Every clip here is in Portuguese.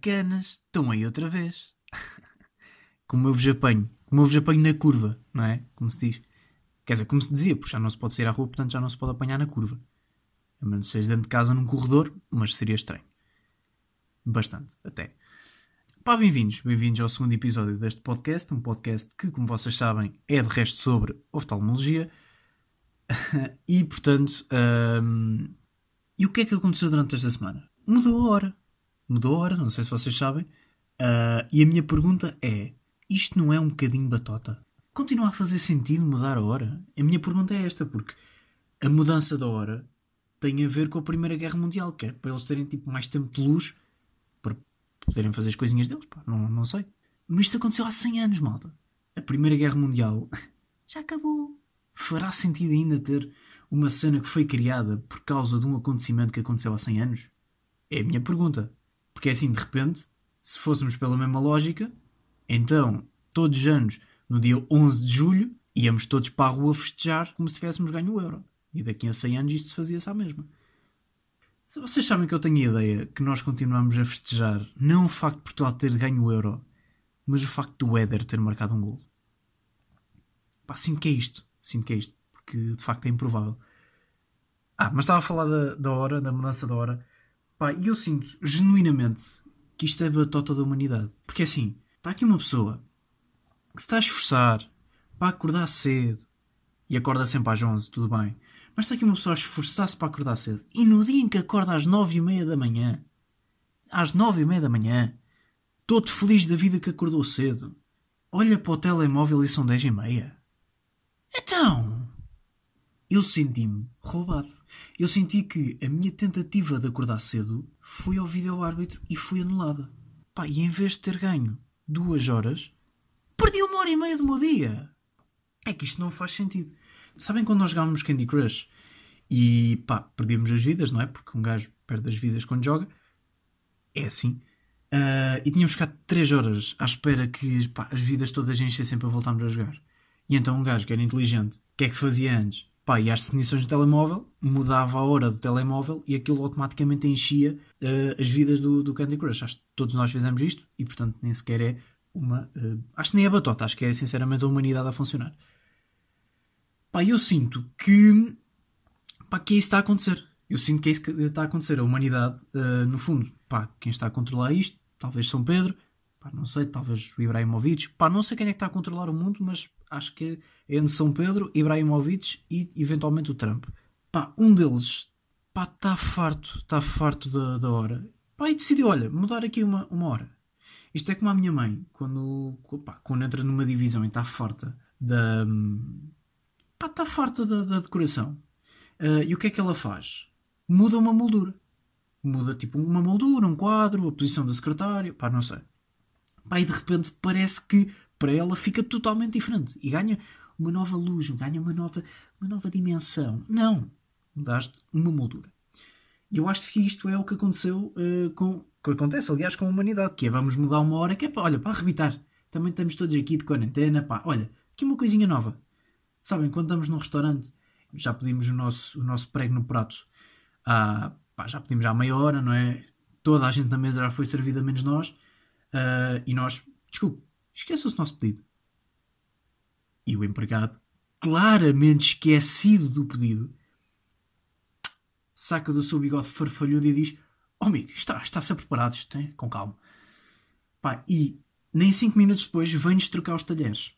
bacanas, estão aí outra vez. como eu vos apanho. Como eu vos apanho na curva, não é? Como se diz. Quer dizer, como se dizia, porque já não se pode sair à rua, portanto já não se pode apanhar na curva. A menos que seja dentro de casa num corredor, mas seria estranho. Bastante, até. Pá, bem-vindos. Bem-vindos ao segundo episódio deste podcast. Um podcast que, como vocês sabem, é de resto sobre oftalmologia. e, portanto, hum, e o que é que aconteceu durante esta semana? Mudou a hora. Mudou a hora, não sei se vocês sabem. Uh, e a minha pergunta é: isto não é um bocadinho batota? Continua a fazer sentido mudar a hora? A minha pergunta é esta, porque a mudança da hora tem a ver com a Primeira Guerra Mundial, que é para eles terem tipo, mais tempo de luz para poderem fazer as coisinhas deles, pá, não, não sei. Mas isto aconteceu há 100 anos, malta. A Primeira Guerra Mundial já acabou. Fará sentido ainda ter uma cena que foi criada por causa de um acontecimento que aconteceu há 100 anos? É a minha pergunta. Porque é assim, de repente, se fôssemos pela mesma lógica, então, todos os anos, no dia 11 de julho, íamos todos para a rua festejar como se tivéssemos ganho o euro. E daqui a 100 anos isto se fazia-se à mesma. Vocês sabem que eu tenho a ideia que nós continuamos a festejar não o facto de Portugal ter ganho o Euro, mas o facto do Éder ter marcado um gol. Pá, sinto que é isto. Sinto que é isto. Porque de facto é improvável. Ah, mas estava a falar da, da hora, da mudança da hora. Pá, e eu sinto genuinamente que isto é batota da humanidade. Porque assim, está aqui uma pessoa que se está a esforçar para acordar cedo e acorda sempre às 11, tudo bem. Mas está aqui uma pessoa a esforçar-se para acordar cedo. E no dia em que acorda às nove e meia da manhã, às nove e meia da manhã, todo feliz da vida que acordou cedo, olha para o telemóvel e são dez e meia. Então, eu senti-me roubado. Eu senti que a minha tentativa de acordar cedo foi ao vídeo-árbitro e foi anulada. Pá, e em vez de ter ganho duas horas, perdi uma hora e meia do meu dia. É que isto não faz sentido. Sabem quando nós jogávamos Candy Crush e pá, as vidas, não é? Porque um gajo perde as vidas quando joga. É assim. Uh, e tínhamos ficado 3 horas à espera que pá, as vidas todas enchessem para voltarmos a jogar. E então um gajo que era inteligente, o que é que fazia antes? Pá, ia às definições do telemóvel, mudava a hora do telemóvel e aquilo automaticamente enchia uh, as vidas do, do, Candy Crush. Acho que todos nós fizemos isto e portanto nem sequer é uma. Uh, acho que nem é batota, acho que é sinceramente a humanidade a funcionar. Pá, eu sinto que, pá, que isso está a acontecer. Eu sinto que é isso que está a acontecer. A humanidade, uh, no fundo, pá, quem está a controlar isto, talvez São Pedro, pá, não sei, talvez o Ibrahimovic, pá, não sei quem é que está a controlar o mundo, mas acho que é entre São Pedro, Ibrahimovic e eventualmente o Trump. Pá, um deles, está farto, está farto da, da hora. Pá, e decidiu, olha, mudar aqui uma, uma hora. Isto é como a minha mãe, quando, pá, quando entra numa divisão e está farta da, pá, está farta da, da decoração. Uh, e o que é que ela faz? Muda uma moldura. Muda tipo uma moldura, um quadro, a posição do secretário, pá, não sei. Pá, e de repente parece que para ela fica totalmente diferente e ganha uma nova luz, ganha uma nova, uma nova dimensão. Não, mudaste uma moldura. E eu acho que isto é o que aconteceu uh, com. que acontece, aliás, com a humanidade, que é vamos mudar uma hora que é para, olha, para arrebitar. Também estamos todos aqui de quarentena, pá, olha, aqui uma coisinha nova. Sabem, quando estamos num restaurante, já pedimos o nosso, o nosso prego no prato. Ah, pá, já pedimos há meia hora, não é? Toda a gente na mesa já foi servida, menos nós. Uh, e nós, desculpe, esqueça-se do nosso pedido. E o empregado, claramente esquecido do pedido, saca do seu bigode farfalhudo e diz: Oh amigo, está, está a ser preparado, isto, hein? com calma. Pá, e nem 5 minutos depois vem-nos trocar os talheres.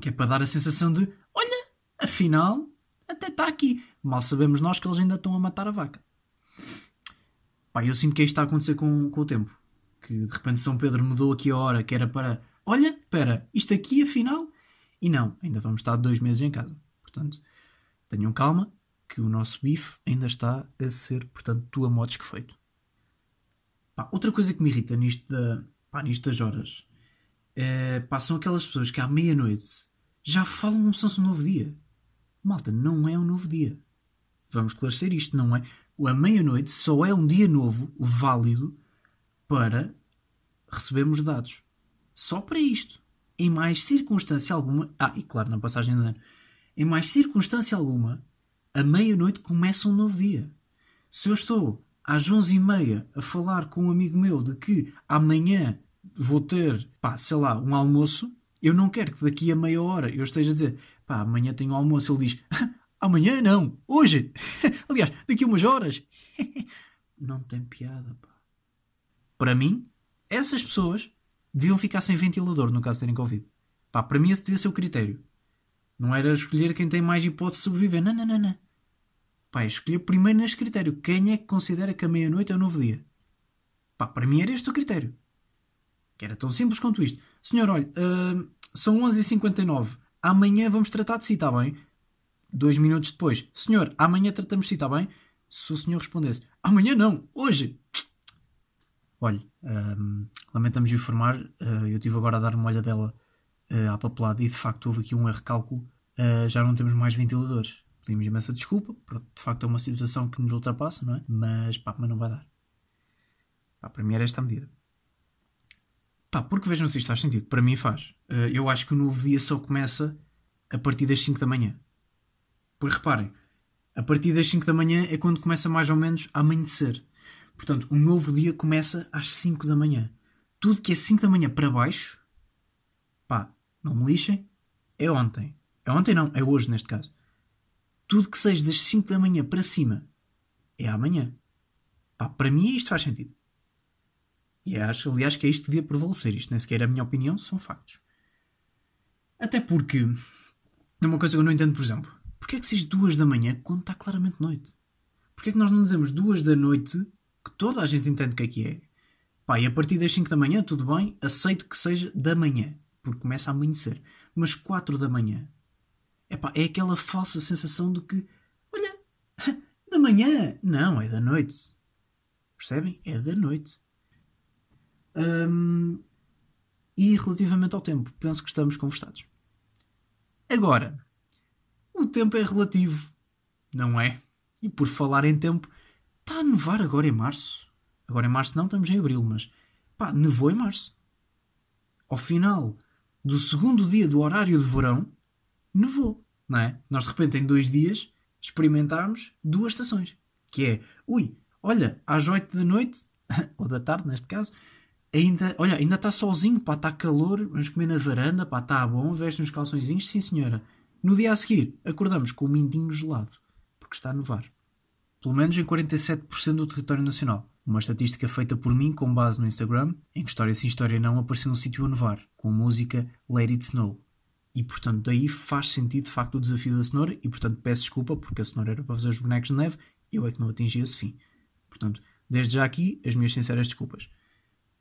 Que é para dar a sensação de olha, afinal, até está aqui. Mal sabemos nós que eles ainda estão a matar a vaca. Pá, eu sinto que isto está a acontecer com, com o tempo. Que de repente São Pedro mudou aqui a hora, que era para olha, espera, isto aqui afinal. E não, ainda vamos estar dois meses em casa. Portanto, tenham calma, que o nosso bife ainda está a ser, portanto, tua modos que feito. Pá, outra coisa que me irrita nisto, da, pá, nisto das horas é, pá, são aquelas pessoas que à meia-noite já falam como se novo dia. Malta, não é um novo dia. Vamos esclarecer isto, não é? A meia-noite só é um dia novo, válido, para recebermos dados. Só para isto. Em mais circunstância alguma. Ah, e claro, na passagem de ano. Em mais circunstância alguma, a meia-noite começa um novo dia. Se eu estou às 11h30 a falar com um amigo meu de que amanhã vou ter, pá, sei lá, um almoço, eu não quero que daqui a meia hora eu esteja a dizer, pá, amanhã tenho um almoço. Ele diz, amanhã não, hoje. Aliás, daqui a umas horas. não tem piada, pá. Para mim, essas pessoas deviam ficar sem ventilador no caso de terem Covid. Pá, para mim esse devia ser o critério. Não era escolher quem tem mais hipótese de sobreviver. Não, não, não, não. Pá, escolher primeiro neste critério. Quem é que considera que a meia-noite é o novo dia? Pá, para mim era este o critério. Que era tão simples quanto isto. Senhor, olha, uh, são 11h59. Amanhã vamos tratar de si, está bem? Dois minutos depois. Senhor, amanhã tratamos de si, está bem? Se o senhor respondesse, amanhã não, hoje. Olha, um, lamentamos informar, uh, eu estive agora a dar uma olha dela uh, à papelada e de facto houve aqui um erro cálculo. Uh, já não temos mais ventiladores. Pedimos imensa desculpa, porque de facto é uma situação que nos ultrapassa, não é? Mas pá, mas não vai dar. Pá, para mim era esta a medida. Pá, porque vejam se isto faz sentido. Para mim faz. Uh, eu acho que o novo dia só começa a partir das 5 da manhã. Porque reparem, a partir das 5 da manhã é quando começa mais ou menos a amanhecer. Portanto, o novo dia começa às 5 da manhã. Tudo que é 5 da manhã para baixo, pá, não me lixem, é ontem. É ontem não, é hoje neste caso. Tudo que seja das 5 da manhã para cima é amanhã. Pá, para mim isto faz sentido. E acho, aliás, que é isto que devia prevalecer. Isto nem sequer é a minha opinião, são factos. Até porque, é uma coisa que eu não entendo, por exemplo. Porquê é que diz duas da manhã quando está claramente noite? Porquê é que nós não dizemos duas da noite que toda a gente entende o que é que é. Pá, e a partir das 5 da manhã, tudo bem, aceito que seja da manhã, porque começa a amanhecer. Mas 4 da manhã, epá, é aquela falsa sensação de que, olha, da manhã, não, é da noite. Percebem? É da noite. Hum, e relativamente ao tempo, penso que estamos conversados. Agora, o tempo é relativo, não é? E por falar em tempo, Está a nevar agora em março. Agora em março não, estamos em abril, mas pá, nevou em março. Ao final do segundo dia do horário de verão, nevou, não é? Nós de repente em dois dias experimentámos duas estações. Que é, ui, olha, às oito da noite, ou da tarde neste caso, ainda, olha, ainda está sozinho, pá, está calor, vamos comer na varanda, pá, está bom, veste uns calçõezinhos, sim senhora. No dia a seguir, acordamos com o mindinho gelado, porque está a nevar pelo menos em 47% do território nacional. Uma estatística feita por mim com base no Instagram, em que História Sim História Não apareceu um sítio a nevar, com a música Let It Snow. E portanto daí faz sentido de facto o desafio da cenoura e portanto peço desculpa porque a cenoura era para fazer os bonecos de neve, eu é que não atingi esse fim. Portanto, desde já aqui as minhas sinceras desculpas.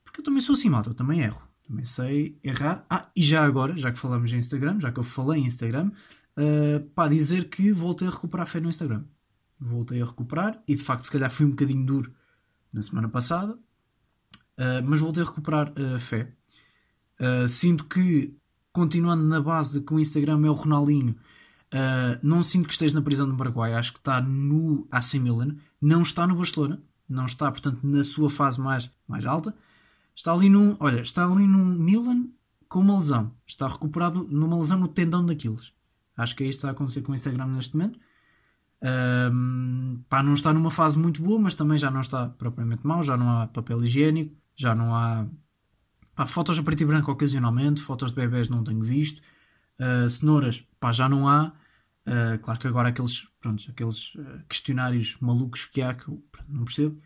Porque eu também sou assim, malta, eu também erro. Também sei errar. Ah, e já agora, já que falamos em Instagram, já que eu falei em Instagram, uh, para dizer que voltei a recuperar a fé no Instagram voltei a recuperar e de facto se calhar fui um bocadinho duro na semana passada, uh, mas voltei a recuperar a uh, fé. Uh, sinto que, continuando na base de que o Instagram é o Ronaldinho, ah, não sinto que esteja na prisão do Paraguai, acho que está no AC Milan, não está no Barcelona, não está, portanto, na sua fase mais, mais alta. Está ali num, olha, está ali num Milan com uma lesão. Está recuperado numa lesão no tendão daqueles. Acho que é isto que está a acontecer com o Instagram neste momento. Um, pá, não está numa fase muito boa, mas também já não está propriamente mal, já não há papel higiênico, já não há pá, fotos a preto e branco ocasionalmente, fotos de bebés não tenho visto, uh, cenouras pá, já não há. Uh, claro que agora aqueles, pronto, aqueles uh, questionários malucos que há que eu não percebo,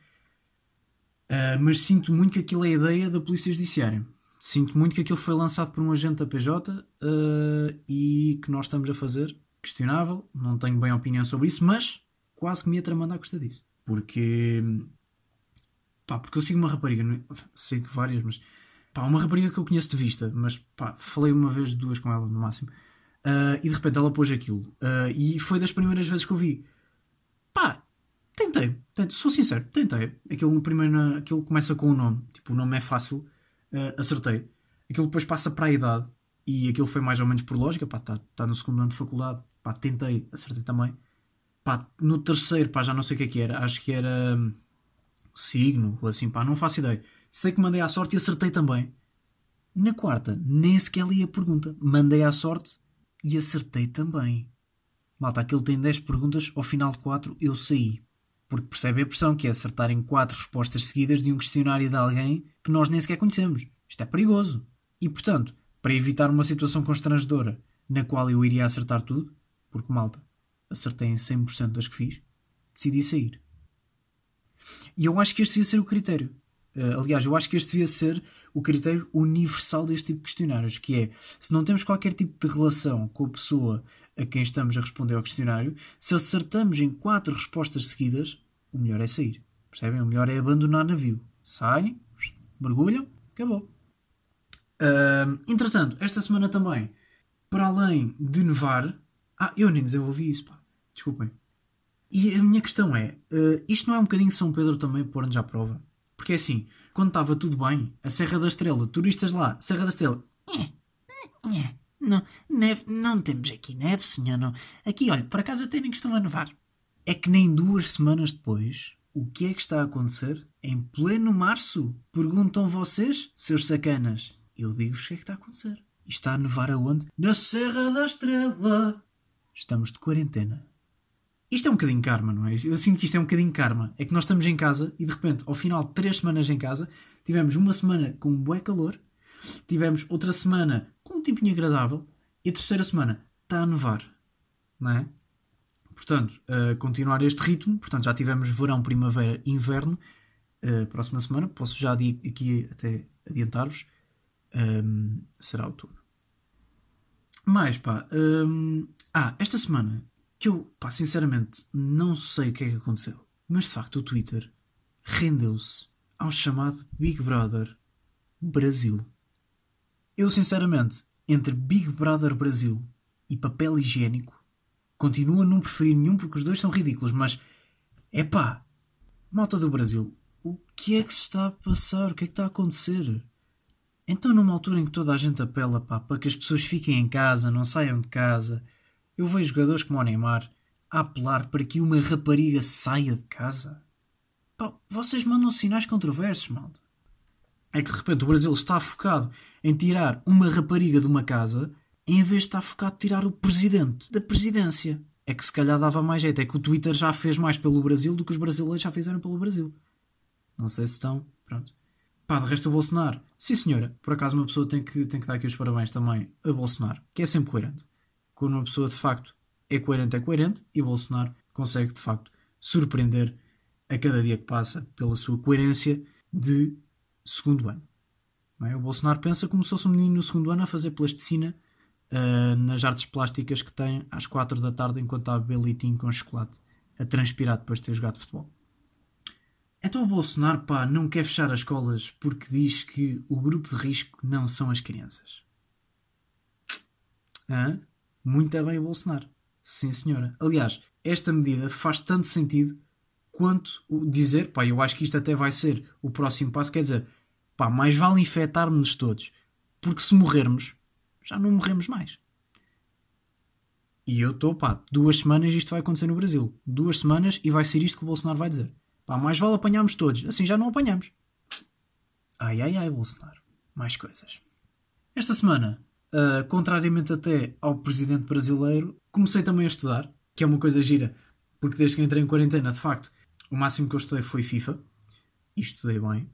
mas sinto muito que aquilo é a ideia da Polícia Judiciária. Sinto muito que aquilo foi lançado por um agente da PJ e que nós estamos a fazer questionável, não tenho bem opinião sobre isso, mas quase que me ia à custa disso. Porque. Pá, porque eu sigo uma rapariga, sigo várias, mas. Pá, uma rapariga que eu conheço de vista, mas pá, falei uma vez, duas com ela no máximo. Uh, e de repente ela pôs aquilo. Uh, e foi das primeiras vezes que eu vi. Pá, tentei, tentei sou sincero, tentei. Aquilo, primeiro, aquilo começa com o nome, tipo, o nome é fácil, uh, acertei. Aquilo depois passa para a idade, e aquilo foi mais ou menos por lógica, pá, está tá no segundo ano de faculdade, Pá, tentei, acertei também. Pá, no terceiro, pá, já não sei o que é que era. Acho que era hum, signo, ou assim, pá, não faço ideia. Sei que mandei à sorte e acertei também. Na quarta, nem sequer li a pergunta. Mandei à sorte e acertei também. Malta, aquele tem 10 perguntas, ao final de 4 eu saí. Porque percebe a pressão que é acertar em quatro respostas seguidas de um questionário de alguém que nós nem sequer conhecemos. Isto é perigoso. E, portanto, para evitar uma situação constrangedora na qual eu iria acertar tudo, porque malta, acertei em 100% das que fiz, decidi sair. E eu acho que este devia ser o critério. Uh, aliás, eu acho que este devia ser o critério universal deste tipo de questionários, que é, se não temos qualquer tipo de relação com a pessoa a quem estamos a responder ao questionário, se acertamos em quatro respostas seguidas, o melhor é sair. Percebem? O melhor é abandonar navio. Saem, mergulham, acabou. Uh, entretanto, esta semana também, para além de nevar. Ah, eu nem desenvolvi isso, pá. Desculpem. E a minha questão é: uh, isto não é um bocadinho São Pedro também pôr-nos à prova? Porque é assim, quando estava tudo bem, a Serra da Estrela, turistas lá, Serra da Estrela. Não, neve, não temos aqui neve, senhor. Não. Aqui, olha, por acaso até nem costuma nevar. É que nem duas semanas depois, o que é que está a acontecer? Em pleno março? Perguntam vocês, seus sacanas. Eu digo-vos o que é que está a acontecer. E está a nevar aonde? Na Serra da Estrela. Estamos de quarentena. Isto é um bocadinho karma, não é? Eu sinto que isto é um bocadinho karma. É que nós estamos em casa e de repente, ao final de três semanas em casa, tivemos uma semana com um bué calor, tivemos outra semana com um tempinho agradável e a terceira semana está a nevar, não é? Portanto, uh, continuar este ritmo, portanto já tivemos verão, primavera, inverno, próxima semana, posso já aqui até adiantar-vos, um, será outono. Mais, pá. Um, ah, esta semana, que eu, pá, sinceramente, não sei o que é que aconteceu. Mas de facto, o Twitter rendeu-se ao chamado Big Brother Brasil. Eu, sinceramente, entre Big Brother Brasil e papel higiênico, continuo a não preferir nenhum porque os dois são ridículos, mas é pá, malta do Brasil, o que é que se está a passar? O que é que está a acontecer? Então, numa altura em que toda a gente apela pá, para que as pessoas fiquem em casa, não saiam de casa, eu vejo jogadores como o Neymar a apelar para que uma rapariga saia de casa. Pá, vocês mandam sinais controversos, malta. É que de repente o Brasil está focado em tirar uma rapariga de uma casa em vez de estar focado em tirar o presidente da presidência. É que se calhar dava mais jeito. É que o Twitter já fez mais pelo Brasil do que os brasileiros já fizeram pelo Brasil. Não sei se estão. Pronto. Pá, de resto o Bolsonaro. Sim, senhora. Por acaso uma pessoa tem que, tem que dar aqui os parabéns também a Bolsonaro, que é sempre coerente. Quando uma pessoa de facto é coerente, é coerente, e Bolsonaro consegue de facto surpreender a cada dia que passa pela sua coerência de segundo ano. É? O Bolsonaro pensa como se fosse um menino no segundo ano a fazer plasticina uh, nas artes plásticas que tem às 4 da tarde enquanto está a beber com chocolate, a transpirar depois de ter jogado futebol. Então o Bolsonaro, pá, não quer fechar as escolas porque diz que o grupo de risco não são as crianças. Hã? Muito bem o Bolsonaro. Sim, senhora. Aliás, esta medida faz tanto sentido quanto dizer, pá, eu acho que isto até vai ser o próximo passo, quer dizer, pá, mais vale infectar-nos todos, porque se morrermos, já não morremos mais. E eu estou, pá, duas semanas isto vai acontecer no Brasil. Duas semanas e vai ser isto que o Bolsonaro vai dizer. Pá, mais vale apanharmos todos. Assim já não apanhamos. Ai, ai, ai, Bolsonaro. Mais coisas. Esta semana, uh, contrariamente até ao presidente brasileiro, comecei também a estudar, que é uma coisa gira, porque desde que entrei em quarentena, de facto, o máximo que eu estudei foi FIFA. E estudei bem.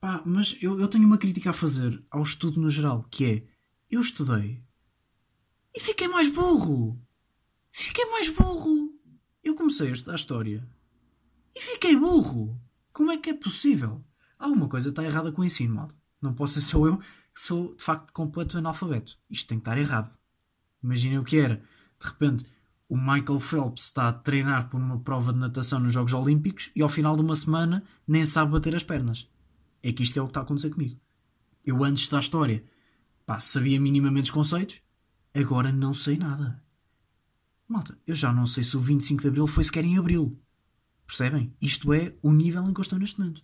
Pá, mas eu, eu tenho uma crítica a fazer ao estudo no geral, que é, eu estudei e fiquei mais burro. Fiquei mais burro. Eu comecei a estudar História e fiquei burro. Como é que é possível? Alguma coisa está errada com o ensino, mal. Não posso ser eu que sou de facto completo analfabeto. Isto tem que estar errado. Imaginem o que era. De repente, o Michael Phelps está a treinar por uma prova de natação nos Jogos Olímpicos e ao final de uma semana nem sabe bater as pernas. É que isto é o que está a acontecer comigo. Eu antes da história, pá, sabia minimamente os conceitos, agora não sei nada. Malta, eu já não sei se o 25 de Abril foi sequer em Abril. Percebem? Isto é o nível em que eu estou neste momento.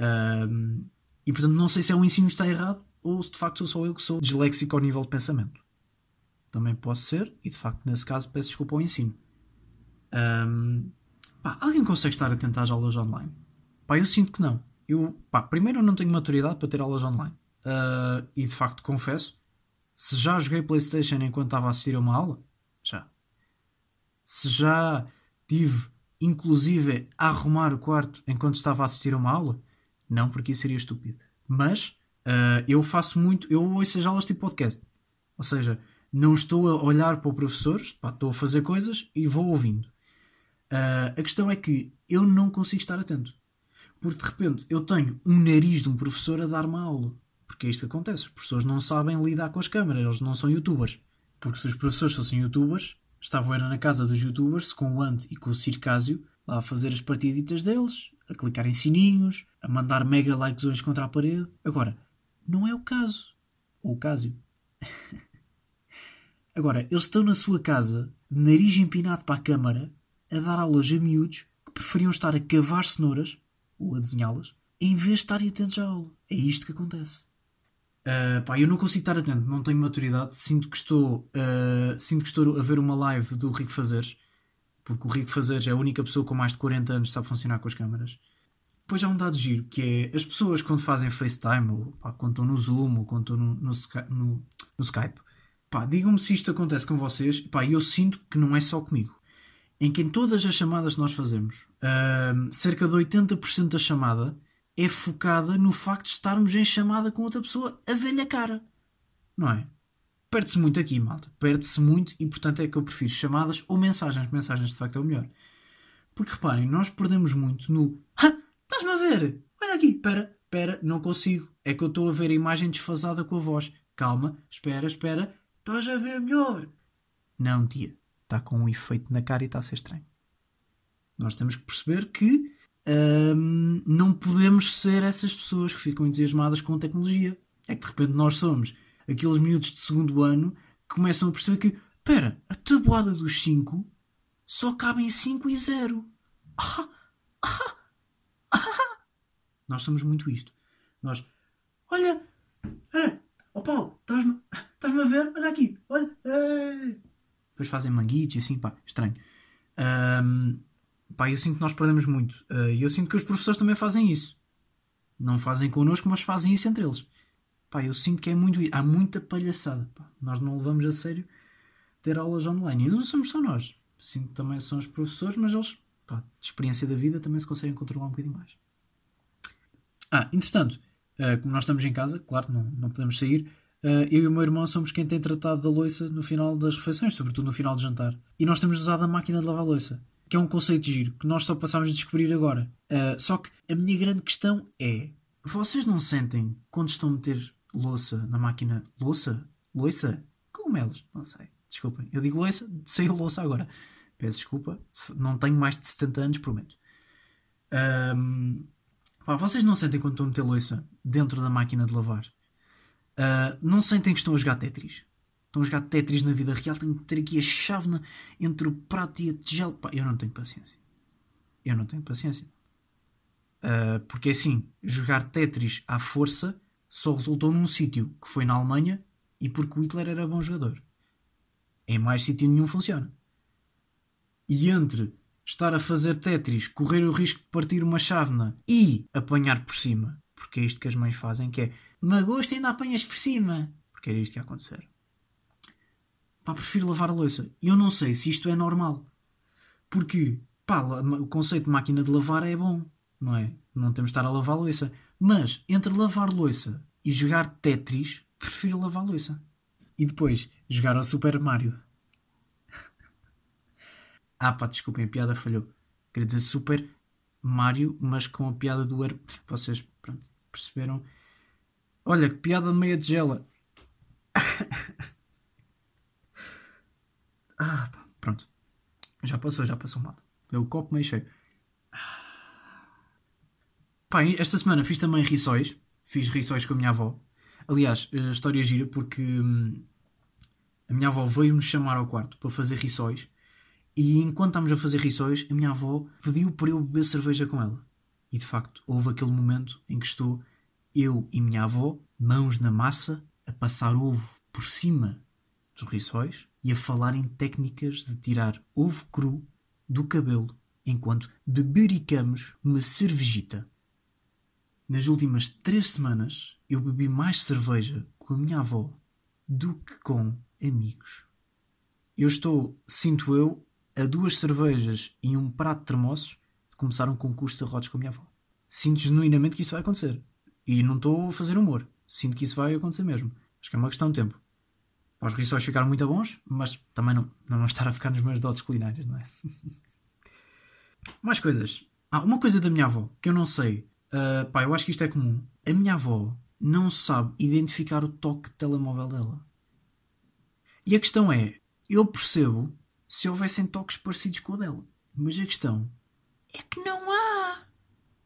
Um, e portanto não sei se é o ensino que está errado ou se de facto sou só eu que sou disléxico ao nível de pensamento. Também posso ser, e de facto nesse caso peço desculpa ao ensino. Um, pá, alguém consegue estar atento às aulas online? Pá, eu sinto que não. Eu, pá, primeiro eu não tenho maturidade para ter aulas online. Uh, e de facto confesso, se já joguei Playstation enquanto estava a assistir a uma aula, já. Se já tive inclusive a arrumar o quarto enquanto estava a assistir a uma aula? Não, porque isso seria estúpido. Mas uh, eu faço muito, eu ouço as aulas tipo podcast. Ou seja, não estou a olhar para o professor, estou a fazer coisas e vou ouvindo. Uh, a questão é que eu não consigo estar atento. Porque de repente eu tenho um nariz de um professor a dar-me aula. Porque é isto que acontece. Os professores não sabem lidar com as câmaras, eles não são youtubers. Porque se os professores fossem youtubers, estavam era na casa dos youtubers com o Ant e com o Circásio lá a fazer as partiditas deles, a clicar em sininhos, a mandar mega likes hoje contra a parede. Agora, não é o caso. Ou o Cásio. Agora, eles estão na sua casa, nariz empinado para a câmara, a dar aulas a miúdos que preferiam estar a cavar cenouras, ou a desenhá-las, em vez de estarem atentos à aula. É isto que acontece. Uh, pá, eu não consigo estar atento, não tenho maturidade. Sinto que estou, uh, sinto que estou a ver uma live do Rico Fazeres, porque o Rico Fazeres é a única pessoa com mais de 40 anos que sabe funcionar com as câmaras. Depois há um dado giro que é as pessoas quando fazem FaceTime, ou pá, quando estão no Zoom, ou quando estão no, no, no, no Skype, pá, digam-me se isto acontece com vocês. Pá, eu sinto que não é só comigo. Em que em todas as chamadas que nós fazemos, uh, cerca de 80% da chamada é focada no facto de estarmos em chamada com outra pessoa a velha cara. Não é? Perde-se muito aqui, malta. Perde-se muito e, portanto, é que eu prefiro chamadas ou mensagens. Mensagens, de facto, é o melhor. Porque reparem, nós perdemos muito no. Ah, estás-me a ver? Olha aqui, espera, espera, não consigo. É que eu estou a ver a imagem desfasada com a voz. Calma, espera, espera. Estás a ver melhor? Não, tia. Está com um efeito na cara e está a ser estranho. Nós temos que perceber que um, não podemos ser essas pessoas que ficam entusiasmadas com a tecnologia. É que de repente nós somos aqueles miúdos de segundo ano que começam a perceber que, espera, a tabuada dos 5 só cabem 5 e 0. Ah, ah, ah. Nós somos muito isto. Nós, olha, é, oh Paulo, estás-me estás a ver? Olha aqui, olha. É. Depois fazem manguitos e assim, pá, estranho. Um, Pá, eu sinto que nós perdemos muito. Eh, e eu sinto que os professores também fazem isso. Não fazem connosco, mas fazem isso entre eles. Pá, eu sinto que é muito. Há muita palhaçada. Pá. Nós não levamos a sério ter aulas online. E não somos só nós. Sinto que também são os professores, mas eles, pá, de experiência da vida, também se conseguem controlar um bocadinho mais. Ah, entretanto, uh, como nós estamos em casa, claro, não, não podemos sair. Uh, eu e o meu irmão somos quem tem tratado da louça no final das refeições, sobretudo no final do jantar. E nós temos usado a máquina de lavar louça que é um conceito giro que nós só passámos a descobrir agora. Uh, só que a minha grande questão é: vocês não sentem quando estão a meter louça na máquina? Louça? Louça? Cogumelos? Não sei. Desculpem. Eu digo louça, saiu louça agora. Peço desculpa. Não tenho mais de 70 anos, prometo. Um, pá, vocês não sentem quando estão a meter louça dentro da máquina de lavar? Uh, não sentem que estão a jogar Tetris? Estão a jogar Tetris na vida real, tenho que ter aqui a chave na, entre o prato e a tigela. Pá, eu não tenho paciência. Eu não tenho paciência. Uh, porque assim, jogar Tetris à força só resultou num sítio, que foi na Alemanha, e porque o Hitler era bom jogador. Em mais sítio nenhum funciona. E entre estar a fazer Tetris, correr o risco de partir uma chávena e apanhar por cima, porque é isto que as mães fazem, que é magosto ainda apanhas por cima, porque era isto que ia acontecer. Pá, prefiro lavar a louça. Eu não sei se isto é normal. Porque, pá, o conceito de máquina de lavar é bom, não é? Não temos de estar a lavar a louça. Mas, entre lavar louça e jogar Tetris, prefiro lavar louça. E depois, jogar ao Super Mario. ah, pá, desculpem, a piada falhou. Queria dizer Super Mario, mas com a piada do... Vocês, pronto, perceberam? Olha, que piada meia de gela. Ah, pronto. Já passou, já passou mal. É o copo meio cheio. Pá, esta semana fiz também riçóis. Fiz riçóis com a minha avó. Aliás, a história gira porque hum, a minha avó veio-me chamar ao quarto para fazer riçóis. E enquanto estávamos a fazer riçóis, a minha avó pediu para eu beber cerveja com ela. E de facto, houve aquele momento em que estou eu e minha avó, mãos na massa, a passar ovo por cima dos riçóis e a falar em técnicas de tirar ovo cru do cabelo enquanto bebericamos uma cervejita. Nas últimas três semanas eu bebi mais cerveja com a minha avó do que com amigos. Eu estou, sinto eu, a duas cervejas e um prato de termossos de começar um concurso de arrotos com a minha avó. Sinto genuinamente que isso vai acontecer. E não estou a fazer humor. Sinto que isso vai acontecer mesmo. Acho que é uma questão de tempo. Os rissóis ficaram muito bons, mas também não, não vão estar a ficar nas minhas dotes culinárias, não é? Mais coisas. Ah, uma coisa da minha avó, que eu não sei. Uh, pá, eu acho que isto é comum. A minha avó não sabe identificar o toque de telemóvel dela. E a questão é, eu percebo se houvessem toques parecidos com o dela. Mas a questão é que não há.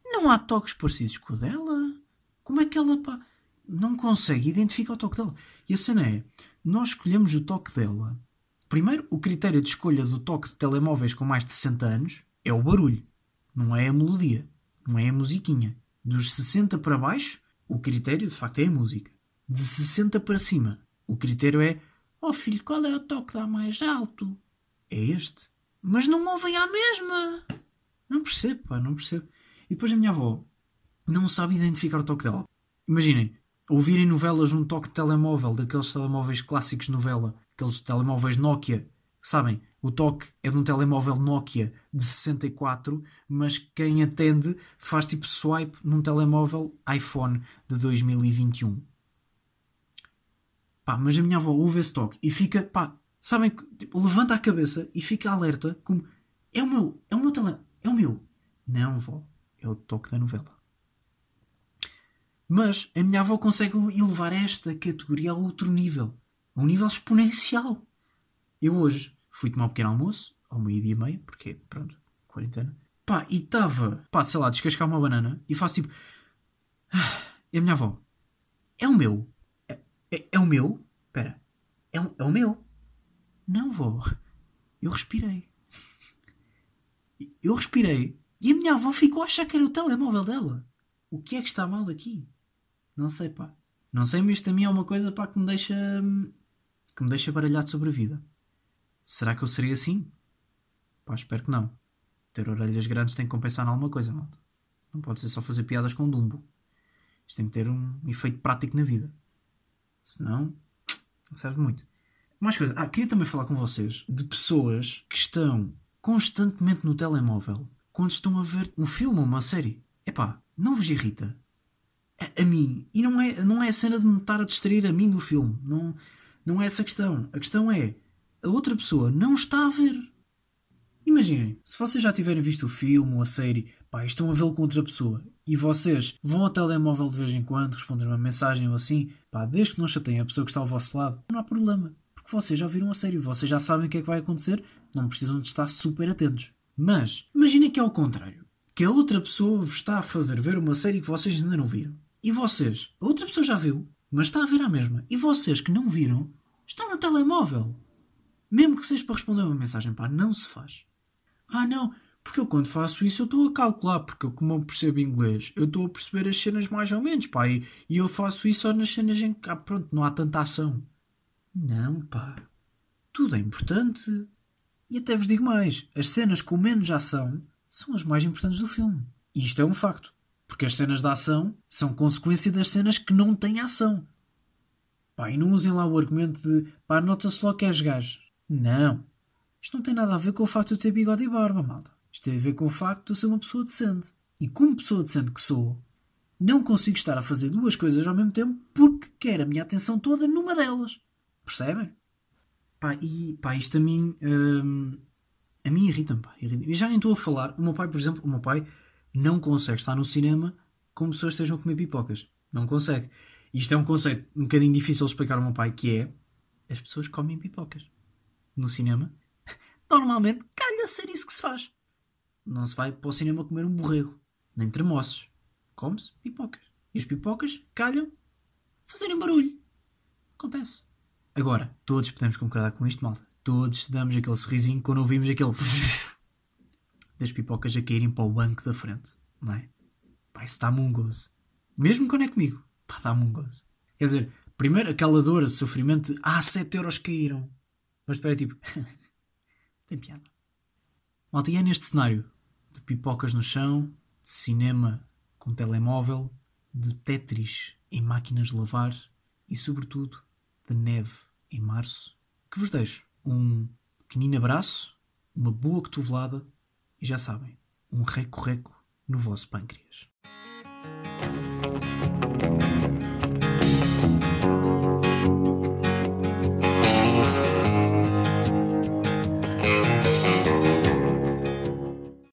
Não há toques parecidos com o dela. Como é que ela pá, não consegue identificar o toque dela? E a cena é, nós escolhemos o toque dela. Primeiro, o critério de escolha do toque de telemóveis com mais de 60 anos é o barulho, não é a melodia, não é a musiquinha. Dos 60 para baixo, o critério de facto é a música. De 60 para cima, o critério é: Oh filho, qual é o toque que dá mais alto? É este. Mas não ouvem à mesma! Não percebo, pá, não percebo. E depois a minha avó não sabe identificar o toque dela. Imaginem, ouvirem novelas num toque de telemóvel, daqueles telemóveis clássicos de novela, aqueles telemóveis Nokia, sabem, o toque é de um telemóvel Nokia de 64, mas quem atende faz tipo swipe num telemóvel iPhone de 2021. Pá, mas a minha avó ouve esse toque e fica, pá, sabem, tipo, levanta a cabeça e fica alerta como é o meu, é o meu telemóvel, é o meu. Não, vó, é o toque da novela. Mas a minha avó consegue elevar esta categoria a outro nível, a um nível exponencial. Eu hoje fui tomar um pequeno almoço, ao meio-dia e meia, porque, pronto, quarentena. Pá, e estava, pá, sei lá, descascar uma banana e faço tipo. E a minha avó, é o meu. É, é, é o meu? Espera, é, é o meu? Não, vó. Eu respirei. Eu respirei e a minha avó ficou a achar que era o telemóvel dela. O que é que está mal aqui? Não sei, pá. Não sei, mas isto a mim é uma coisa, pá, que me deixa. que me deixa baralhado sobre a vida. Será que eu seria assim? Pá, espero que não. Ter orelhas grandes tem que compensar em alguma coisa, malta. Não pode ser só fazer piadas com Dumbo. Isto tem que ter um efeito prático na vida. Senão, não serve muito. Mais coisa. Ah, queria também falar com vocês de pessoas que estão constantemente no telemóvel quando estão a ver um filme ou uma série. Epá, não vos irrita? A, mim. E não é, não é a cena de me estar a distrair a mim do filme. Não, não é essa a questão. A questão é a outra pessoa não está a ver. Imaginem, se vocês já tiverem visto o filme ou a série, pá, estão a vê-lo com outra pessoa e vocês vão ao telemóvel de vez em quando responder uma mensagem ou assim, pá, desde que não chateiem a pessoa que está ao vosso lado, não há problema. Porque vocês já viram a série, vocês já sabem o que é que vai acontecer, não precisam de estar super atentos. Mas, imaginem que é o contrário. Que a outra pessoa vos está a fazer ver uma série que vocês ainda não viram. E vocês, a outra pessoa já viu, mas está a ver a mesma. E vocês que não viram, estão no telemóvel. Mesmo que seja para responder uma mensagem, pá, não se faz. Ah, não, porque eu quando faço isso eu estou a calcular, porque eu, como eu percebo inglês, eu estou a perceber as cenas mais ou menos, pá, e, e eu faço isso só nas cenas em que, ah, pronto, não há tanta ação. Não, pá. Tudo é importante. E até vos digo mais: as cenas com menos ação são as mais importantes do filme. Isto é um facto. Porque as cenas de ação são consequência das cenas que não têm ação. Pá, e não usem lá o argumento de pá, nota-se logo que és gajo. Não. Isto não tem nada a ver com o facto de eu ter bigode e barba, malta. Isto tem a ver com o facto de eu ser uma pessoa decente. E como pessoa decente que sou, não consigo estar a fazer duas coisas ao mesmo tempo porque quero a minha atenção toda numa delas. Percebem? Pá, e pá, isto a mim. Hum, a mim irrita-me, pá. Irrita e já nem estou a falar. O meu pai, por exemplo, o meu pai não consegue estar no cinema com pessoas que estejam a comer pipocas. Não consegue. Isto é um conceito um bocadinho difícil de explicar ao meu pai, que é as pessoas comem pipocas no cinema, normalmente calha ser isso que se faz. Não se vai para o cinema comer um borrego, nem tremoços. Come-se pipocas. E as pipocas calham fazerem barulho. Acontece. Agora, todos podemos concordar com isto, malta. Todos damos aquele sorrisinho quando ouvimos aquele das pipocas a caírem para o banco da frente, não é? Pá, isso dá-me um gozo. Mesmo quando é comigo, pá, dá-me um gozo. Quer dizer, primeiro aquela dor, sofrimento de ah, 7 euros caíram. Mas espera, tipo, tem piada. Malta, e é neste cenário de pipocas no chão, de cinema com telemóvel, de Tetris em máquinas de lavar e, sobretudo, de neve em março, que vos deixo um pequenino abraço uma boa cotovelada e já sabem, um reco-reco no vosso pâncreas.